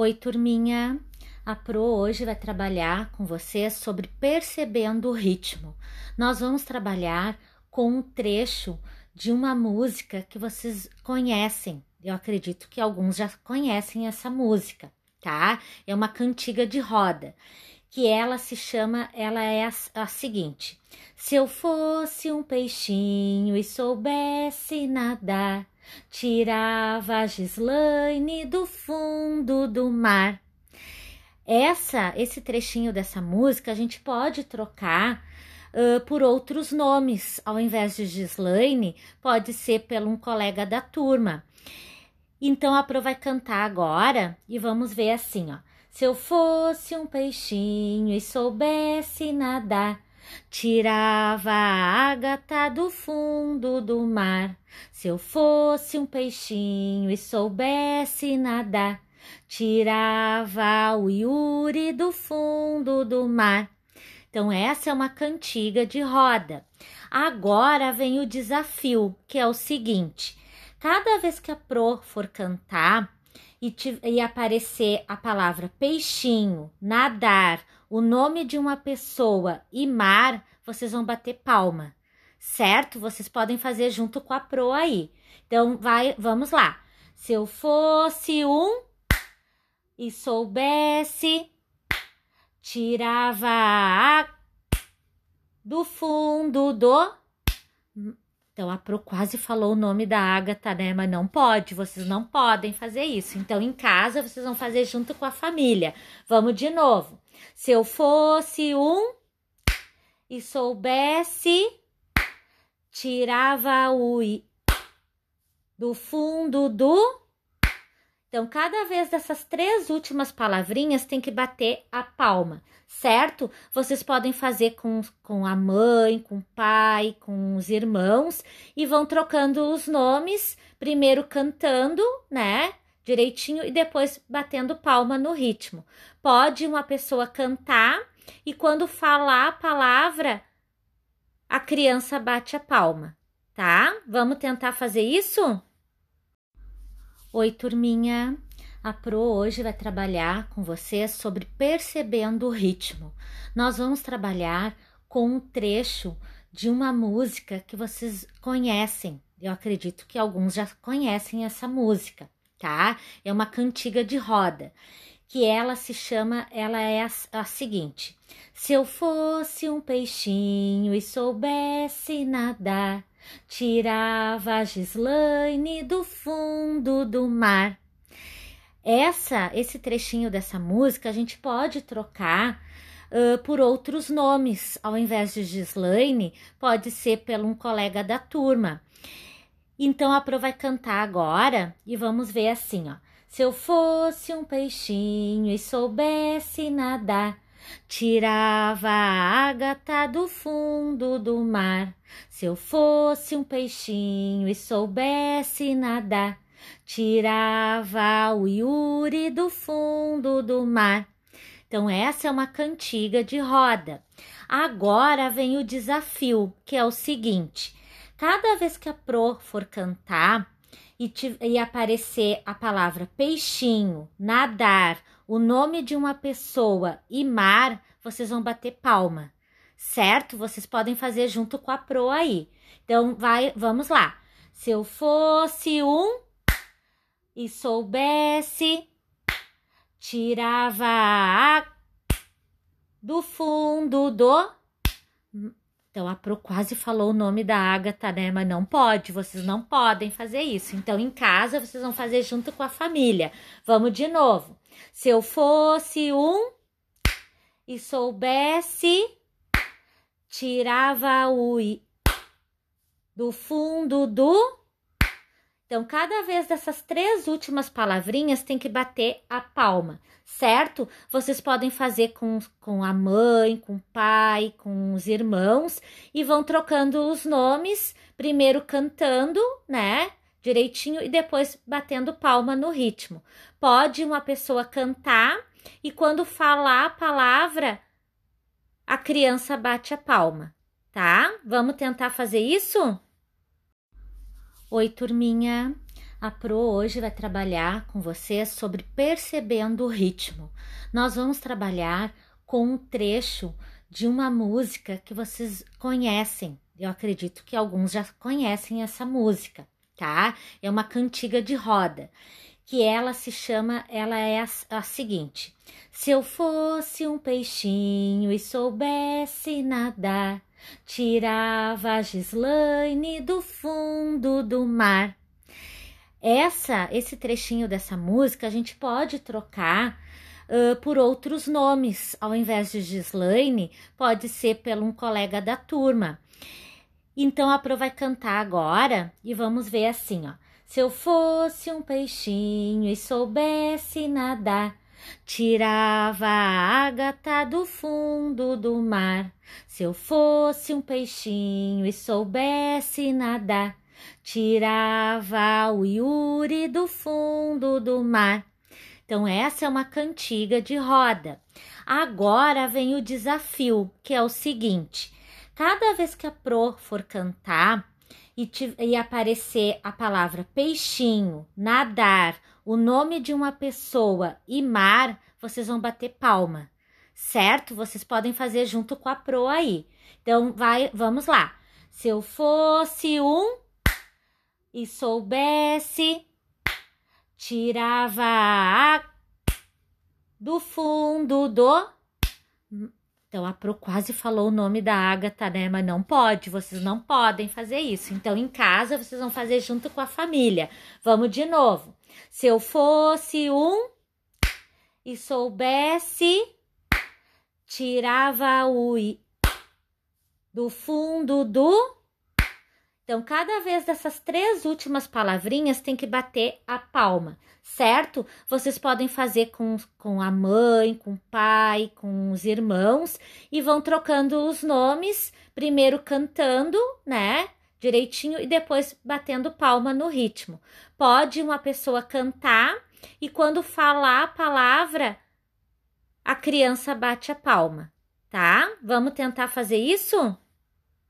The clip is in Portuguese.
Oi, turminha! A Pro hoje vai trabalhar com vocês sobre percebendo o ritmo. Nós vamos trabalhar com um trecho de uma música que vocês conhecem. Eu acredito que alguns já conhecem essa música, tá? É uma cantiga de roda, que ela se chama, ela é a, a seguinte: Se eu fosse um peixinho e soubesse nadar, tirava a Gislaine do fundo do mar. Essa, esse trechinho dessa música a gente pode trocar uh, por outros nomes. Ao invés de Gislaine, pode ser pelo um colega da turma. Então a Pro vai cantar agora e vamos ver assim, ó. Se eu fosse um peixinho e soubesse nadar, Tirava a ágata do fundo do mar. Se eu fosse um peixinho e soubesse nadar, tirava o Yuri do fundo do mar. Então, essa é uma cantiga de roda. Agora vem o desafio, que é o seguinte: cada vez que a Pro for cantar e, te, e aparecer a palavra peixinho, nadar o nome de uma pessoa e mar, vocês vão bater palma, certo? Vocês podem fazer junto com a pro aí. Então, vai, vamos lá. Se eu fosse um e soubesse, tirava a do fundo do. Então, a Pro quase falou o nome da Agatha, né? Mas não pode, vocês não podem fazer isso. Então, em casa, vocês vão fazer junto com a família. Vamos de novo. Se eu fosse um e soubesse, tirava o i do fundo do. Então, cada vez dessas três últimas palavrinhas tem que bater a palma, certo? Vocês podem fazer com, com a mãe, com o pai, com os irmãos e vão trocando os nomes, primeiro cantando, né? direitinho e depois batendo palma no ritmo. Pode uma pessoa cantar e quando falar a palavra, a criança bate a palma, tá? Vamos tentar fazer isso? Oi, turminha. A Pro hoje vai trabalhar com vocês sobre percebendo o ritmo. Nós vamos trabalhar com um trecho de uma música que vocês conhecem. Eu acredito que alguns já conhecem essa música tá? É uma cantiga de roda, que ela se chama, ela é a, a seguinte: Se eu fosse um peixinho e soubesse nadar, tirava Gislaine do fundo do mar. Essa, esse trechinho dessa música a gente pode trocar uh, por outros nomes. Ao invés de Gislaine, pode ser pelo um colega da turma. Então a Pro vai cantar agora e vamos ver assim, ó. Se eu fosse um peixinho e soubesse nadar, tirava a ágata do fundo do mar. Se eu fosse um peixinho e soubesse nadar, tirava o Yuri do fundo do mar. Então, essa é uma cantiga de roda. Agora vem o desafio, que é o seguinte: Cada vez que a Pro for cantar e, te, e aparecer a palavra peixinho, nadar, o nome de uma pessoa e mar, vocês vão bater palma, certo? Vocês podem fazer junto com a Pro aí. Então, vai, vamos lá. Se eu fosse um e soubesse, tirava a do fundo do então a Pro quase falou o nome da Agatha, né? Mas não pode, vocês não podem fazer isso. Então em casa vocês vão fazer junto com a família. Vamos de novo. Se eu fosse um e soubesse, tirava o i do fundo do então, cada vez dessas três últimas palavrinhas tem que bater a palma, certo? Vocês podem fazer com, com a mãe, com o pai, com os irmãos e vão trocando os nomes, primeiro cantando, né? Direitinho e depois batendo palma no ritmo. Pode uma pessoa cantar e quando falar a palavra, a criança bate a palma, tá? Vamos tentar fazer isso? Oi, turminha. A Pro hoje vai trabalhar com vocês sobre percebendo o ritmo. Nós vamos trabalhar com um trecho de uma música que vocês conhecem. Eu acredito que alguns já conhecem essa música, tá? É uma cantiga de roda, que ela se chama, ela é a, a seguinte: Se eu fosse um peixinho e soubesse nadar, tirava a Gislaine do fundo do mar. Essa, esse trechinho dessa música a gente pode trocar uh, por outros nomes. Ao invés de Gislaine, pode ser pelo um colega da turma. Então a Pro vai cantar agora e vamos ver assim, ó. Se eu fosse um peixinho e soubesse nadar, tirava a ágata do fundo do mar. Se eu fosse um peixinho e soubesse nadar, tirava o Yuri do fundo do mar. Então, essa é uma cantiga de roda. Agora vem o desafio, que é o seguinte: cada vez que a Pro for cantar e, te, e aparecer a palavra peixinho, nadar, o nome de uma pessoa e mar, vocês vão bater palma, certo? Vocês podem fazer junto com a Pro aí. Então, vai, vamos lá. Se eu fosse um e soubesse, tirava a do fundo do. Então a Pro quase falou o nome da Agatha, né? Mas não pode, vocês não podem fazer isso. Então em casa vocês vão fazer junto com a família. Vamos de novo. Se eu fosse um e soubesse, tirava o i do fundo do então, cada vez dessas três últimas palavrinhas tem que bater a palma, certo? Vocês podem fazer com, com a mãe, com o pai, com os irmãos e vão trocando os nomes, primeiro cantando, né? Direitinho e depois batendo palma no ritmo. Pode uma pessoa cantar e quando falar a palavra, a criança bate a palma, tá? Vamos tentar fazer isso?